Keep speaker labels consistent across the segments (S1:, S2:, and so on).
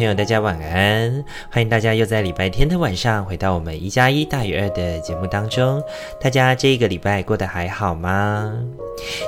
S1: 朋友，大家晚安！欢迎大家又在礼拜天的晚上回到我们一加一大于二的节目当中。大家这一个礼拜过得还好吗？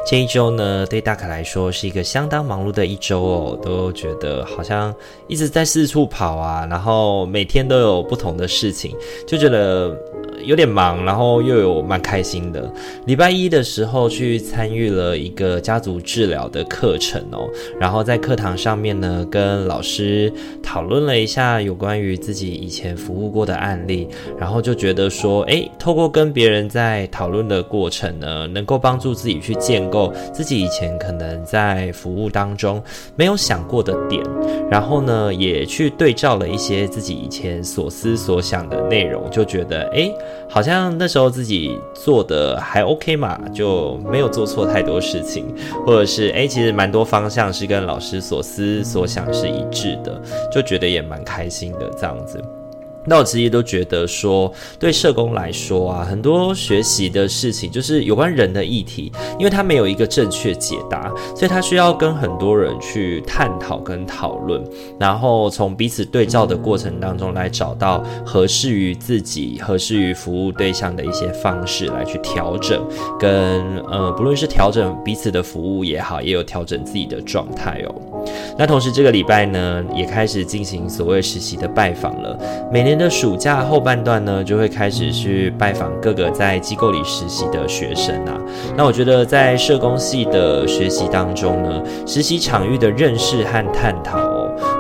S1: 这一周呢，对大可来说是一个相当忙碌的一周哦，都觉得好像一直在四处跑啊，然后每天都有不同的事情，就觉得有点忙，然后又有蛮开心的。礼拜一的时候去参与了一个家族治疗的课程哦，然后在课堂上面呢，跟老师讨论了一下有关于自己以前服务过的案例，然后就觉得说，诶，透过跟别人在讨论的过程呢，能够帮助自己去建构自己以前可能在服务当中没有想过的点，然后呢，也去对照了一些自己以前所思所想的内容，就觉得，诶，好像那时候自己做的还 OK 嘛，就没有做错太多事情，或者是，诶，其实蛮多方向是跟老师所思所想是一致的，就觉得也蛮开心的这样子。那我其实都觉得说，对社工来说啊，很多学习的事情就是有关人的议题，因为他没有一个正确解答，所以他需要跟很多人去探讨跟讨论，然后从彼此对照的过程当中来找到合适于自己、合适于服务对象的一些方式来去调整，跟呃，不论是调整彼此的服务也好，也有调整自己的状态哦。那同时这个礼拜呢，也开始进行所谓实习的拜访了，每年。的暑假后半段呢，就会开始去拜访各个在机构里实习的学生啊。那我觉得在社工系的学习当中呢，实习场域的认识和探讨，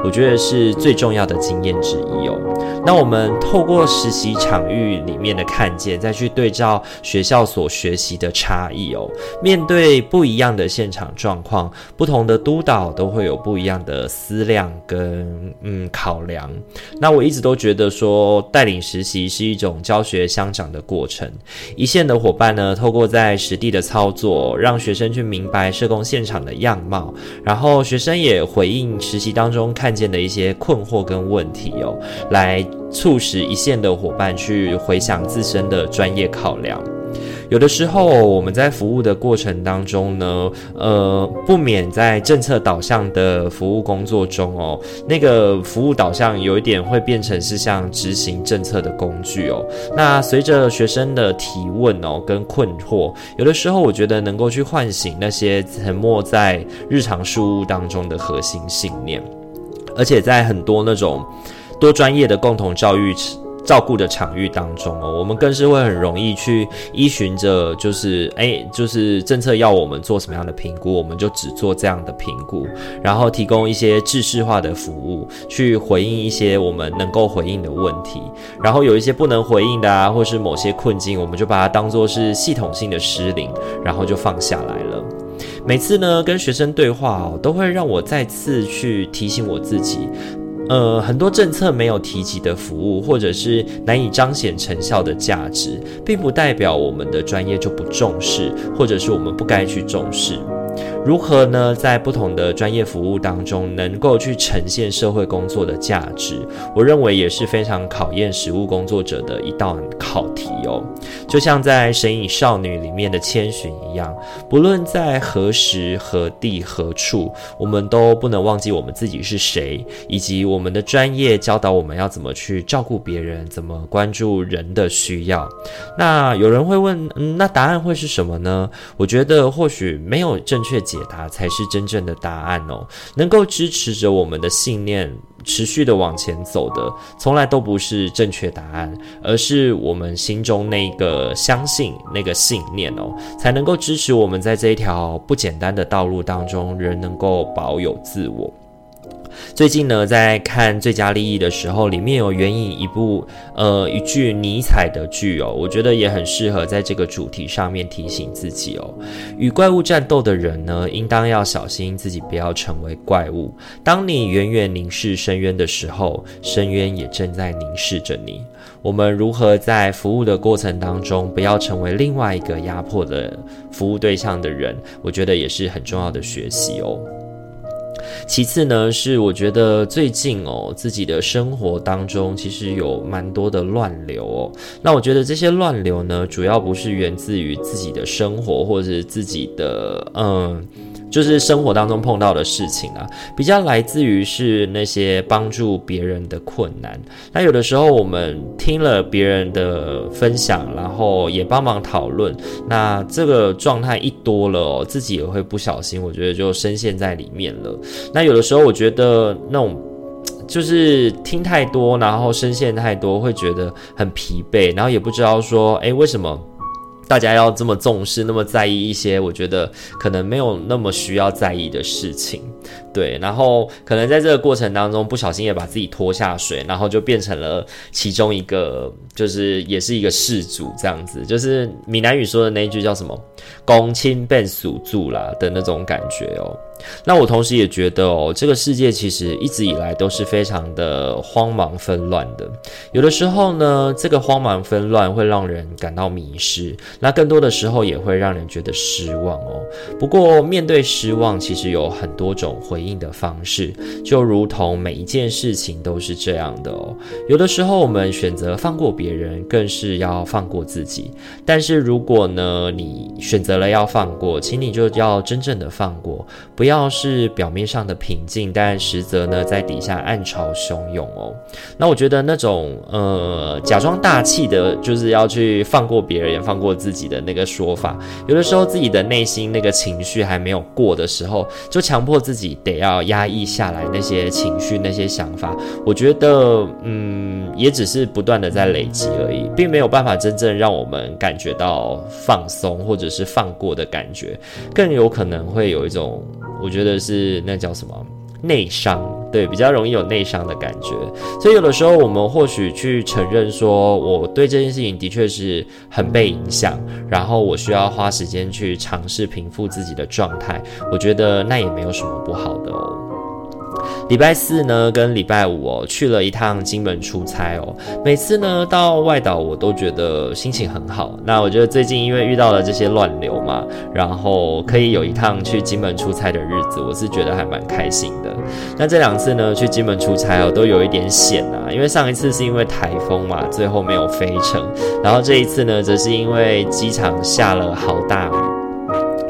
S1: 我觉得是最重要的经验之一哦。那我们透过实习场域里面的看见，再去对照学校所学习的差异哦。面对不一样的现场状况，不同的督导都会有不一样的思量跟嗯考量。那我一直都觉得说。带领实习是一种教学相长的过程，一线的伙伴呢，透过在实地的操作，让学生去明白社工现场的样貌，然后学生也回应实习当中看见的一些困惑跟问题哦，来促使一线的伙伴去回想自身的专业考量。有的时候，我们在服务的过程当中呢，呃，不免在政策导向的服务工作中哦，那个服务导向有一点会变成是像执行政策的工具哦。那随着学生的提问哦跟困惑，有的时候我觉得能够去唤醒那些沉没在日常事务当中的核心信念，而且在很多那种多专业的共同教育。照顾的场域当中哦，我们更是会很容易去依循着，就是诶，就是政策要我们做什么样的评估，我们就只做这样的评估，然后提供一些制式化的服务，去回应一些我们能够回应的问题，然后有一些不能回应的啊，或是某些困境，我们就把它当做是系统性的失灵，然后就放下来了。每次呢，跟学生对话哦，都会让我再次去提醒我自己。呃，很多政策没有提及的服务，或者是难以彰显成效的价值，并不代表我们的专业就不重视，或者是我们不该去重视。如何呢？在不同的专业服务当中，能够去呈现社会工作的价值，我认为也是非常考验实务工作者的一道考题哦。就像在《神隐少女》里面的千寻一样，不论在何时何地何处，我们都不能忘记我们自己是谁，以及我们的专业教导我们要怎么去照顾别人，怎么关注人的需要。那有人会问，嗯，那答案会是什么呢？我觉得或许没有正。正确解答才是真正的答案哦，能够支持着我们的信念持续的往前走的，从来都不是正确答案，而是我们心中那个相信那个信念哦，才能够支持我们在这一条不简单的道路当中，仍能够保有自我。最近呢，在看《最佳利益》的时候，里面有援引一部呃一句尼采的句哦，我觉得也很适合在这个主题上面提醒自己哦。与怪物战斗的人呢，应当要小心自己不要成为怪物。当你远远凝视深渊的时候，深渊也正在凝视着你。我们如何在服务的过程当中，不要成为另外一个压迫的服务对象的人，我觉得也是很重要的学习哦。其次呢，是我觉得最近哦，自己的生活当中其实有蛮多的乱流哦。那我觉得这些乱流呢，主要不是源自于自己的生活，或者是自己的嗯。就是生活当中碰到的事情啊，比较来自于是那些帮助别人的困难。那有的时候我们听了别人的分享，然后也帮忙讨论，那这个状态一多了哦，自己也会不小心，我觉得就深陷在里面了。那有的时候我觉得那种就是听太多，然后深陷太多，会觉得很疲惫，然后也不知道说，诶，为什么？大家要这么重视，那么在意一些，我觉得可能没有那么需要在意的事情，对。然后可能在这个过程当中，不小心也把自己拖下水，然后就变成了其中一个，就是也是一个事主这样子。就是闽南语说的那一句叫什么“公亲变属住啦”的那种感觉哦。那我同时也觉得哦，这个世界其实一直以来都是非常的慌忙纷乱的。有的时候呢，这个慌忙纷乱会让人感到迷失，那更多的时候也会让人觉得失望哦。不过面对失望，其实有很多种回应的方式，就如同每一件事情都是这样的哦。有的时候我们选择放过别人，更是要放过自己。但是如果呢，你选择了要放过，请你就要真正的放过，不要。要是表面上的平静，但实则呢，在底下暗潮汹涌哦。那我觉得那种呃，假装大气的，就是要去放过别人，放过自己的那个说法，有的时候自己的内心那个情绪还没有过的时候，就强迫自己得要压抑下来那些情绪、那些想法。我觉得，嗯，也只是不断的在累积而已，并没有办法真正让我们感觉到放松或者是放过的感觉，更有可能会有一种。我觉得是那叫什么内伤，对，比较容易有内伤的感觉。所以有的时候我们或许去承认说，我对这件事情的确是很被影响，然后我需要花时间去尝试平复自己的状态。我觉得那也没有什么不好的哦。礼拜四呢，跟礼拜五哦，去了一趟金门出差哦。每次呢到外岛，我都觉得心情很好。那我觉得最近因为遇到了这些乱流嘛，然后可以有一趟去金门出差的日子，我是觉得还蛮开心的。那这两次呢，去金门出差哦，都有一点险啊，因为上一次是因为台风嘛，最后没有飞成。然后这一次呢，则是因为机场下了好大雨。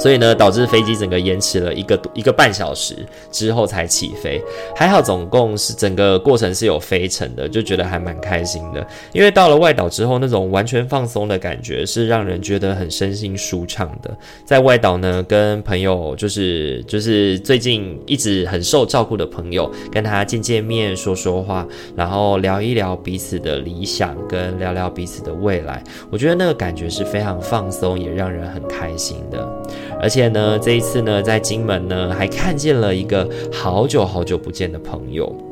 S1: 所以呢，导致飞机整个延迟了一个一个半小时之后才起飞。还好，总共是整个过程是有飞成的，就觉得还蛮开心的。因为到了外岛之后，那种完全放松的感觉是让人觉得很身心舒畅的。在外岛呢，跟朋友就是就是最近一直很受照顾的朋友，跟他见见面、说说话，然后聊一聊彼此的理想，跟聊聊彼此的未来。我觉得那个感觉是非常放松，也让人很开心的。而且呢，这一次呢，在金门呢，还看见了一个好久好久不见的朋友。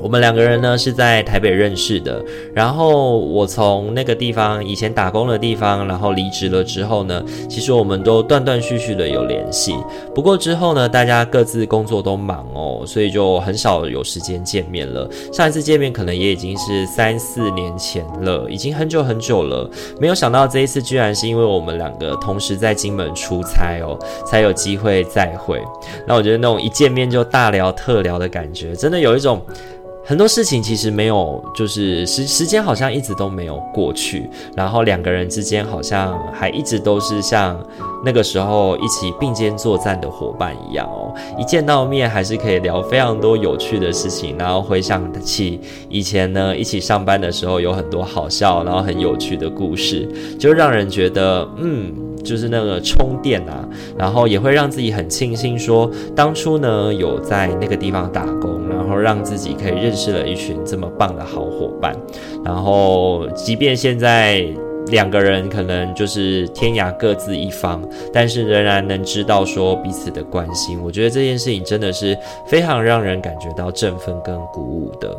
S1: 我们两个人呢是在台北认识的，然后我从那个地方以前打工的地方，然后离职了之后呢，其实我们都断断续续的有联系。不过之后呢，大家各自工作都忙哦，所以就很少有时间见面了。上一次见面可能也已经是三四年前了，已经很久很久了。没有想到这一次居然是因为我们两个同时在金门出差哦，才有机会再会。那我觉得那种一见面就大聊特聊的感觉，真的有一种。很多事情其实没有，就是时时间好像一直都没有过去，然后两个人之间好像还一直都是像那个时候一起并肩作战的伙伴一样哦。一见到面还是可以聊非常多有趣的事情，然后回想起以前呢一起上班的时候有很多好笑，然后很有趣的故事，就让人觉得嗯，就是那个充电啊，然后也会让自己很庆幸说当初呢有在那个地方打工，然后让自己可以认识了一群这么棒的好伙伴，然后即便现在两个人可能就是天涯各自一方，但是仍然能知道说彼此的关心。我觉得这件事情真的是非常让人感觉到振奋跟鼓舞的。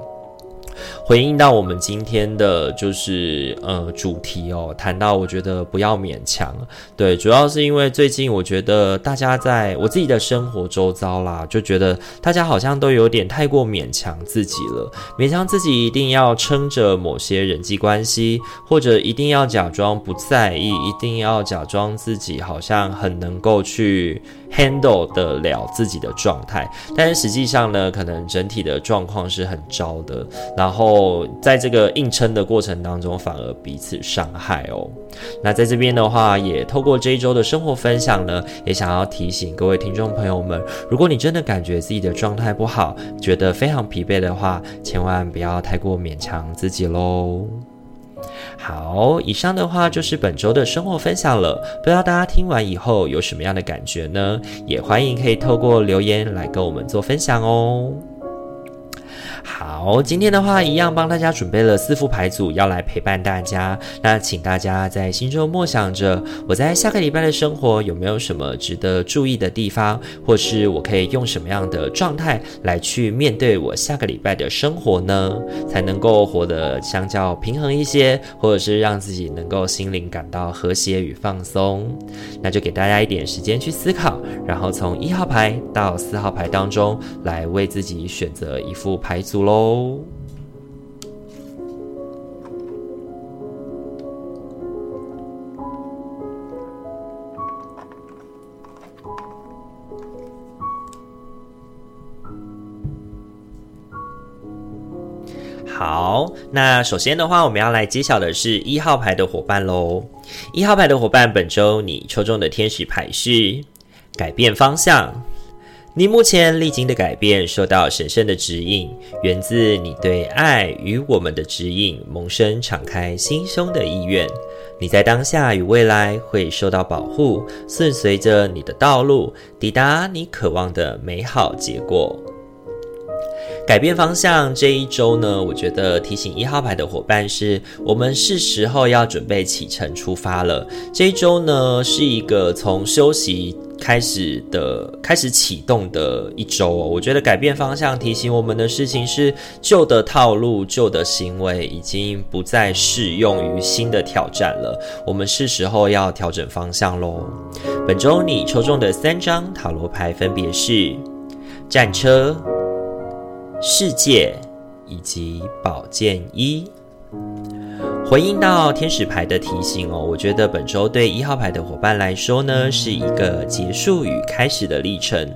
S1: 回应到我们今天的就是呃主题哦，谈到我觉得不要勉强，对，主要是因为最近我觉得大家在我自己的生活周遭啦，就觉得大家好像都有点太过勉强自己了，勉强自己一定要撑着某些人际关系，或者一定要假装不在意，一定要假装自己好像很能够去 handle 得了自己的状态，但是实际上呢，可能整体的状况是很糟的，然后在这个硬撑的过程当中，反而彼此伤害哦。那在这边的话，也透过这一周的生活分享呢，也想要提醒各位听众朋友们，如果你真的感觉自己的状态不好，觉得非常疲惫的话，千万不要太过勉强自己喽。好，以上的话就是本周的生活分享了。不知道大家听完以后有什么样的感觉呢？也欢迎可以透过留言来跟我们做分享哦。好，今天的话一样帮大家准备了四副牌组，要来陪伴大家。那请大家在心中默想着，我在下个礼拜的生活有没有什么值得注意的地方，或是我可以用什么样的状态来去面对我下个礼拜的生活呢？才能够活得相较平衡一些，或者是让自己能够心灵感到和谐与放松。那就给大家一点时间去思考，然后从一号牌到四号牌当中来为自己选择一副牌组。喽，好，那首先的话，我们要来揭晓的是一号牌的伙伴喽。一号牌的伙伴，本周你抽中的天使牌是改变方向。你目前历经的改变，受到神圣的指引，源自你对爱与我们的指引，萌生敞开心胸的意愿。你在当下与未来会受到保护，顺随着你的道路，抵达你渴望的美好结果。改变方向这一周呢，我觉得提醒一号牌的伙伴是，我们是时候要准备启程出发了。这一周呢，是一个从休息。开始的开始启动的一周哦，我觉得改变方向提醒我们的事情是旧的套路、旧的行为已经不再适用于新的挑战了，我们是时候要调整方向喽。本周你抽中的三张塔罗牌分别是战车、世界以及宝剑一。回应到天使牌的提醒哦，我觉得本周对一号牌的伙伴来说呢，是一个结束与开始的历程。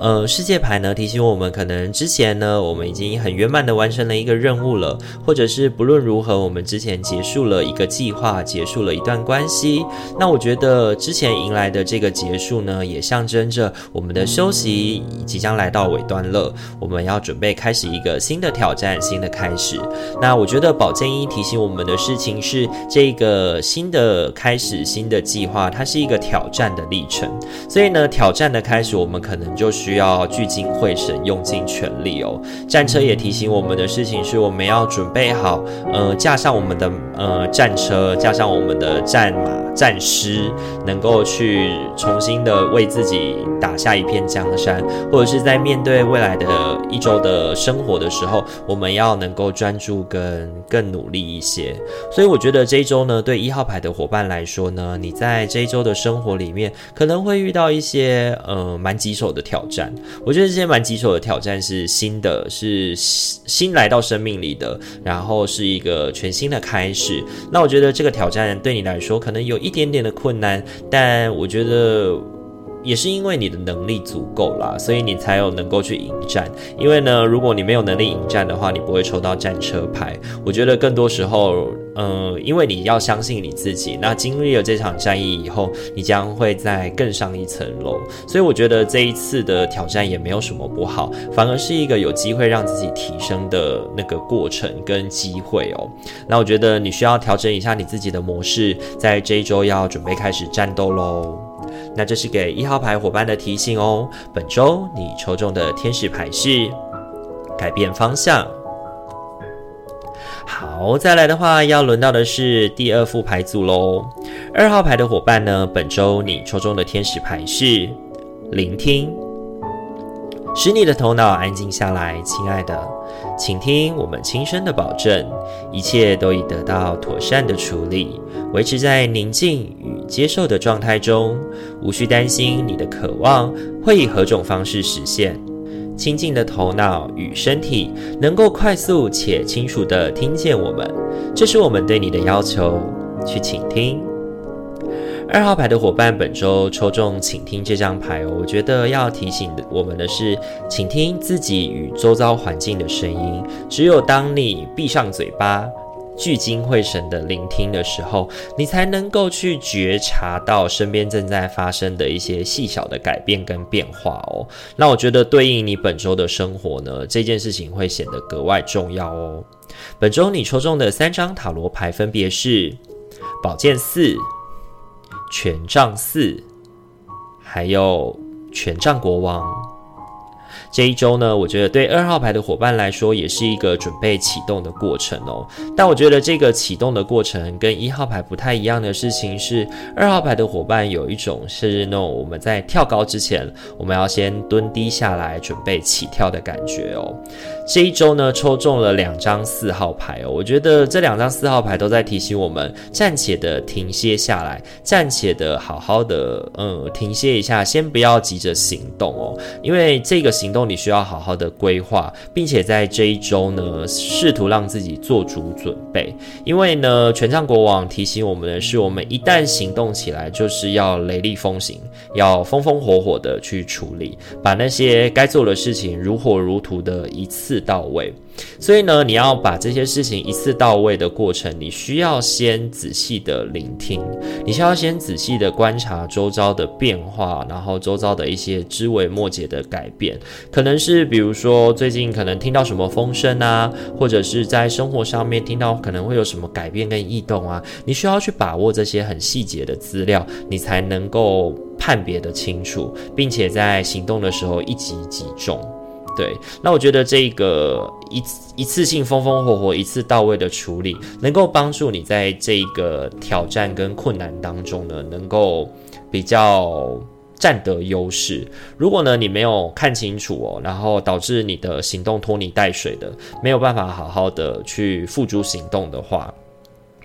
S1: 呃，世界牌呢提醒我们，可能之前呢我们已经很圆满的完成了一个任务了，或者是不论如何，我们之前结束了一个计划，结束了一段关系。那我觉得之前迎来的这个结束呢，也象征着我们的休息即将来到尾端了，我们要准备开始一个新的挑战，新的开始。那我觉得宝剑一提醒我们的是。事情是这个新的开始，新的计划，它是一个挑战的历程。所以呢，挑战的开始，我们可能就需要聚精会神，用尽全力哦。战车也提醒我们的事情是，我们要准备好，呃，架上我们的呃战车，架上我们的战马、战师，能够去重新的为自己打下一片江山，或者是在面对未来的一周的生活的时候，我们要能够专注跟更努力一些。所以我觉得这一周呢，对一号牌的伙伴来说呢，你在这一周的生活里面可能会遇到一些呃蛮棘手的挑战。我觉得这些蛮棘手的挑战是新的，是新来到生命里的，然后是一个全新的开始。那我觉得这个挑战对你来说可能有一点点的困难，但我觉得。也是因为你的能力足够啦，所以你才有能够去迎战。因为呢，如果你没有能力迎战的话，你不会抽到战车牌。我觉得更多时候，嗯、因为你要相信你自己。那经历了这场战役以后，你将会再更上一层楼。所以我觉得这一次的挑战也没有什么不好，反而是一个有机会让自己提升的那个过程跟机会哦。那我觉得你需要调整一下你自己的模式，在这一周要准备开始战斗喽。那这是给一号牌伙伴的提醒哦。本周你抽中的天使牌是改变方向。好，再来的话，要轮到的是第二副牌组喽。二号牌的伙伴呢，本周你抽中的天使牌是聆听，使你的头脑安静下来，亲爱的，请听我们轻声的保证，一切都已得到妥善的处理，维持在宁静与接受的状态中，无需担心你的渴望会以何种方式实现。清静的头脑与身体能够快速且清楚地听见我们，这是我们对你的要求。去倾听。二号牌的伙伴，本周抽中请听这张牌哦，我觉得要提醒我们的是，请听自己与周遭环境的声音。只有当你闭上嘴巴，聚精会神的聆听的时候，你才能够去觉察到身边正在发生的一些细小的改变跟变化哦。那我觉得对应你本周的生活呢，这件事情会显得格外重要哦。本周你抽中的三张塔罗牌分别是宝剑四、权杖四，还有权杖国王。这一周呢，我觉得对二号牌的伙伴来说，也是一个准备启动的过程哦。但我觉得这个启动的过程跟一号牌不太一样的事情是，二号牌的伙伴有一种是那种我们在跳高之前，我们要先蹲低下来准备起跳的感觉哦。这一周呢，抽中了两张四号牌哦，我觉得这两张四号牌都在提醒我们暂且的停歇下来，暂且的好好的嗯停歇一下，先不要急着行动哦，因为这个行动。你需要好好的规划，并且在这一周呢，试图让自己做足准备。因为呢，权杖国王提醒我们的是，我们一旦行动起来，就是要雷厉风行，要风风火火的去处理，把那些该做的事情如火如荼的一次到位。所以呢，你要把这些事情一次到位的过程，你需要先仔细的聆听，你需要先仔细的观察周遭的变化，然后周遭的一些枝微末节的改变，可能是比如说最近可能听到什么风声啊，或者是在生活上面听到可能会有什么改变跟异动啊，你需要去把握这些很细节的资料，你才能够判别的清楚，并且在行动的时候一击即中。对，那我觉得这个一一次性风风火火、一次到位的处理，能够帮助你在这个挑战跟困难当中呢，能够比较占得优势。如果呢，你没有看清楚哦，然后导致你的行动拖泥带水的，没有办法好好的去付诸行动的话。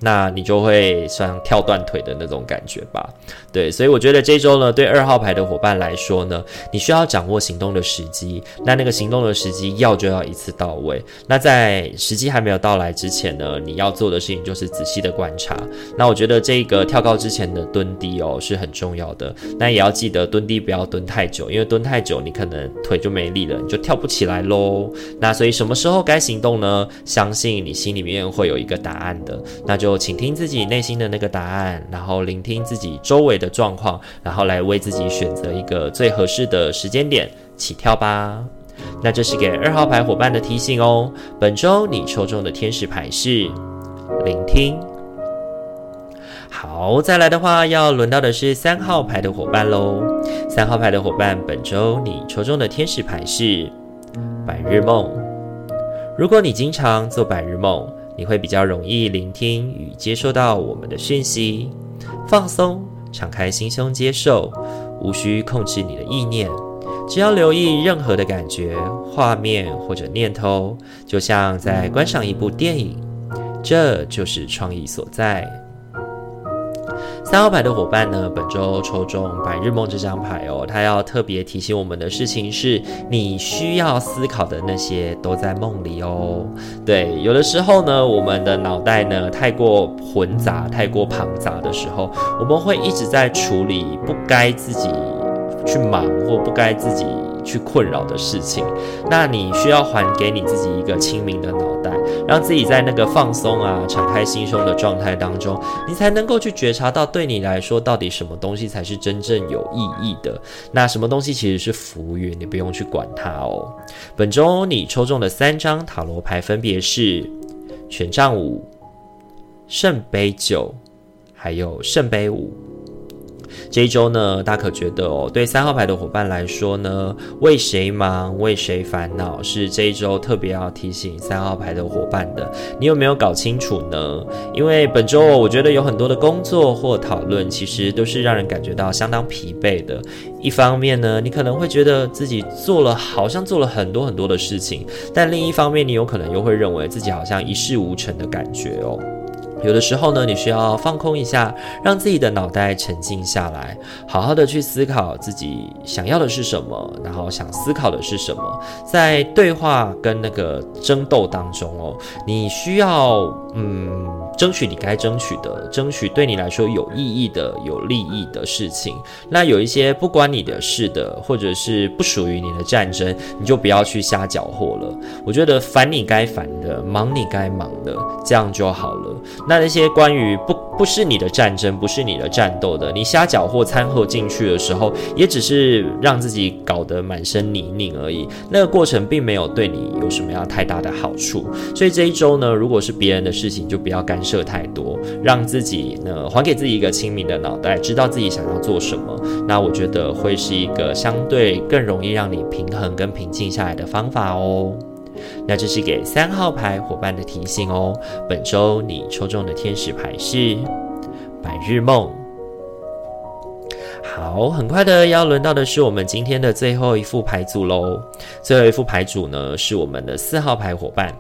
S1: 那你就会像跳断腿的那种感觉吧？对，所以我觉得这周呢，对二号牌的伙伴来说呢，你需要掌握行动的时机。那那个行动的时机要就要一次到位。那在时机还没有到来之前呢，你要做的事情就是仔细的观察。那我觉得这个跳高之前的蹲低哦是很重要的。那也要记得蹲低不要蹲太久，因为蹲太久你可能腿就没力了，你就跳不起来喽。那所以什么时候该行动呢？相信你心里面会有一个答案的。那就。就倾听自己内心的那个答案，然后聆听自己周围的状况，然后来为自己选择一个最合适的时间点起跳吧。那这是给二号牌伙伴的提醒哦。本周你抽中的天使牌是聆听。好，再来的话要轮到的是三号牌的伙伴喽。三号牌的伙伴，本周你抽中的天使牌是白日梦。如果你经常做白日梦，你会比较容易聆听与接收到我们的讯息，放松，敞开心胸接受，无需控制你的意念，只要留意任何的感觉、画面或者念头，就像在观赏一部电影，这就是创意所在。三号牌的伙伴呢，本周抽中白日梦这张牌哦，他要特别提醒我们的事情是，你需要思考的那些都在梦里哦。对，有的时候呢，我们的脑袋呢太过混杂、太过庞杂的时候，我们会一直在处理不该自己去忙或不该自己去困扰的事情。那你需要还给你自己一个清明的脑袋。让自己在那个放松啊、敞开心胸的状态当中，你才能够去觉察到，对你来说到底什么东西才是真正有意义的。那什么东西其实是浮云，你不用去管它哦。本周你抽中的三张塔罗牌分别是权杖五、圣杯九，还有圣杯五。这一周呢，大可觉得哦，对三号牌的伙伴来说呢，为谁忙，为谁烦恼，是这一周特别要提醒三号牌的伙伴的。你有没有搞清楚呢？因为本周，我觉得有很多的工作或讨论，其实都是让人感觉到相当疲惫的。一方面呢，你可能会觉得自己做了，好像做了很多很多的事情，但另一方面，你有可能又会认为自己好像一事无成的感觉哦。有的时候呢，你需要放空一下，让自己的脑袋沉静下来，好好的去思考自己想要的是什么，然后想思考的是什么。在对话跟那个争斗当中哦，你需要嗯，争取你该争取的，争取对你来说有意义的、有利益的事情。那有一些不关你的事的，或者是不属于你的战争，你就不要去瞎搅和了。我觉得烦你该烦的，忙你该忙的，这样就好了。那那些关于不不是你的战争，不是你的战斗的，你瞎搅和掺和进去的时候，也只是让自己搞得满身泥泞而已。那个过程并没有对你有什么样太大的好处。所以这一周呢，如果是别人的事情，就不要干涉太多，让自己呢还给自己一个清明的脑袋，知道自己想要做什么。那我觉得会是一个相对更容易让你平衡跟平静下来的方法哦。那这是给三号牌伙伴的提醒哦。本周你抽中的天使牌是白日梦。好，很快的要轮到的是我们今天的最后一副牌组喽。最后一副牌组呢，是我们的四号牌伙伴。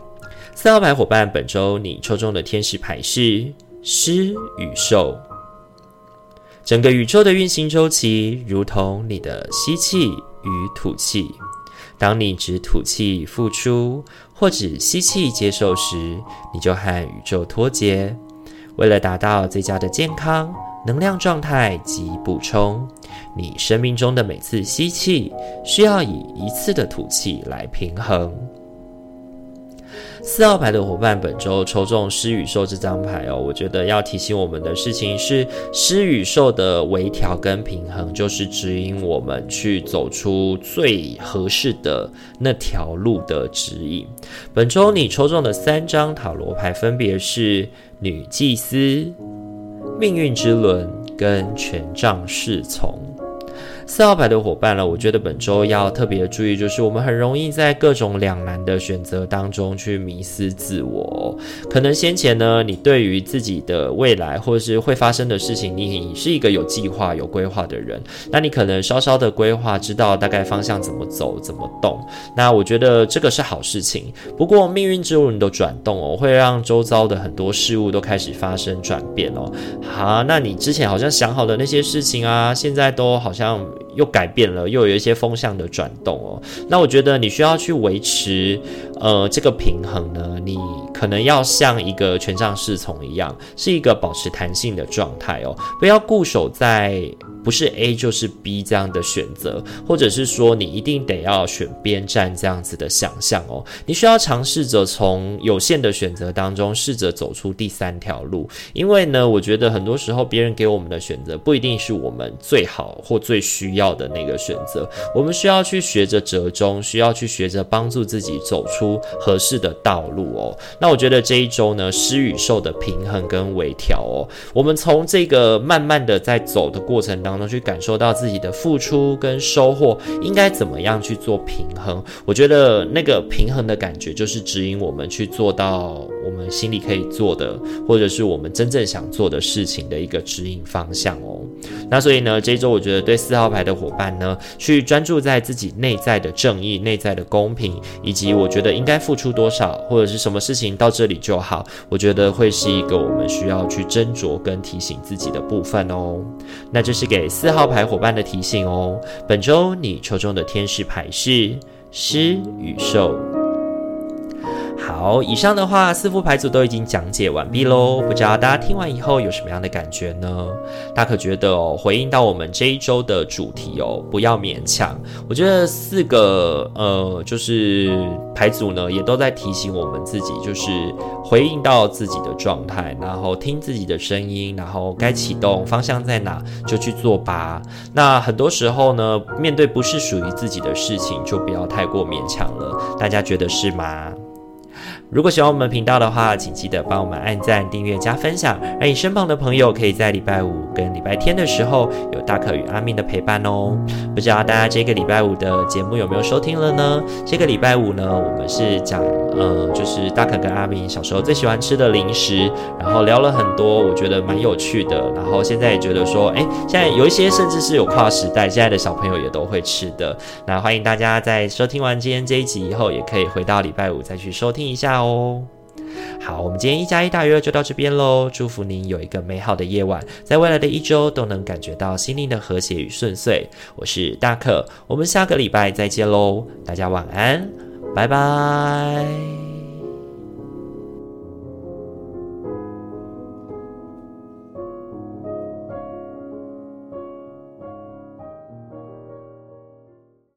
S1: 四号牌伙伴，本周你抽中的天使牌是狮与兽。整个宇宙的运行周期，如同你的吸气与吐气。当你只吐气付出，或只吸气接受时，你就和宇宙脱节。为了达到最佳的健康、能量状态及补充，你生命中的每次吸气需要以一次的吐气来平衡。四号牌的伙伴，本周抽中狮与兽这张牌哦，我觉得要提醒我们的事情是，狮与兽的微调跟平衡，就是指引我们去走出最合适的那条路的指引。本周你抽中的三张塔罗牌分别是女祭司、命运之轮跟权杖侍从。四号牌的伙伴了，我觉得本周要特别注意，就是我们很容易在各种两难的选择当中去迷失自我。可能先前呢，你对于自己的未来或者是会发生的事情，你是一个有计划、有规划的人，那你可能稍稍的规划，知道大概方向怎么走、怎么动。那我觉得这个是好事情。不过命运之轮的转动哦，会让周遭的很多事物都开始发生转变哦。好，那你之前好像想好的那些事情啊，现在都好像。Bye. 又改变了，又有一些风向的转动哦。那我觉得你需要去维持，呃，这个平衡呢，你可能要像一个权杖侍从一样，是一个保持弹性的状态哦，不要固守在。不是 A 就是 B 这样的选择，或者是说你一定得要选边站这样子的想象哦。你需要尝试着从有限的选择当中试着走出第三条路，因为呢，我觉得很多时候别人给我们的选择不一定是我们最好或最需要要的那个选择。我们需要去学着折中，需要去学着帮助自己走出合适的道路哦。那我觉得这一周呢，施与受的平衡跟微调哦，我们从这个慢慢的在走的过程当中。去感受到自己的付出跟收获应该怎么样去做平衡？我觉得那个平衡的感觉就是指引我们去做到我们心里可以做的，或者是我们真正想做的事情的一个指引方向哦。那所以呢，这一周我觉得对四号牌的伙伴呢，去专注在自己内在的正义、内在的公平，以及我觉得应该付出多少，或者是什么事情到这里就好，我觉得会是一个我们需要去斟酌跟提醒自己的部分哦。那这是给四号牌伙伴的提醒哦。本周你抽中的天使牌是狮与兽。好，以上的话四副牌组都已经讲解完毕喽，不知道大家听完以后有什么样的感觉呢？大可觉得哦，回应到我们这一周的主题哦，不要勉强。我觉得四个呃，就是牌组呢，也都在提醒我们自己，就是回应到自己的状态，然后听自己的声音，然后该启动方向在哪就去做吧。那很多时候呢，面对不是属于自己的事情，就不要太过勉强了。大家觉得是吗？如果喜欢我们频道的话，请记得帮我们按赞、订阅、加分享，让你身旁的朋友可以在礼拜五跟礼拜天的时候有大可与阿明的陪伴哦。不知道大家这个礼拜五的节目有没有收听了呢？这个礼拜五呢，我们是讲呃，就是大可跟阿明小时候最喜欢吃的零食，然后聊了很多，我觉得蛮有趣的。然后现在也觉得说，哎，现在有一些甚至是有跨时代，现在的小朋友也都会吃的。那欢迎大家在收听完今天这一集以后，也可以回到礼拜五再去收听一下哦。好，我们今天一加一大于二就到这边喽。祝福您有一个美好的夜晚，在未来的一周都能感觉到心灵的和谐与顺遂。我是大可，我们下个礼拜再见喽，大家晚安，拜拜。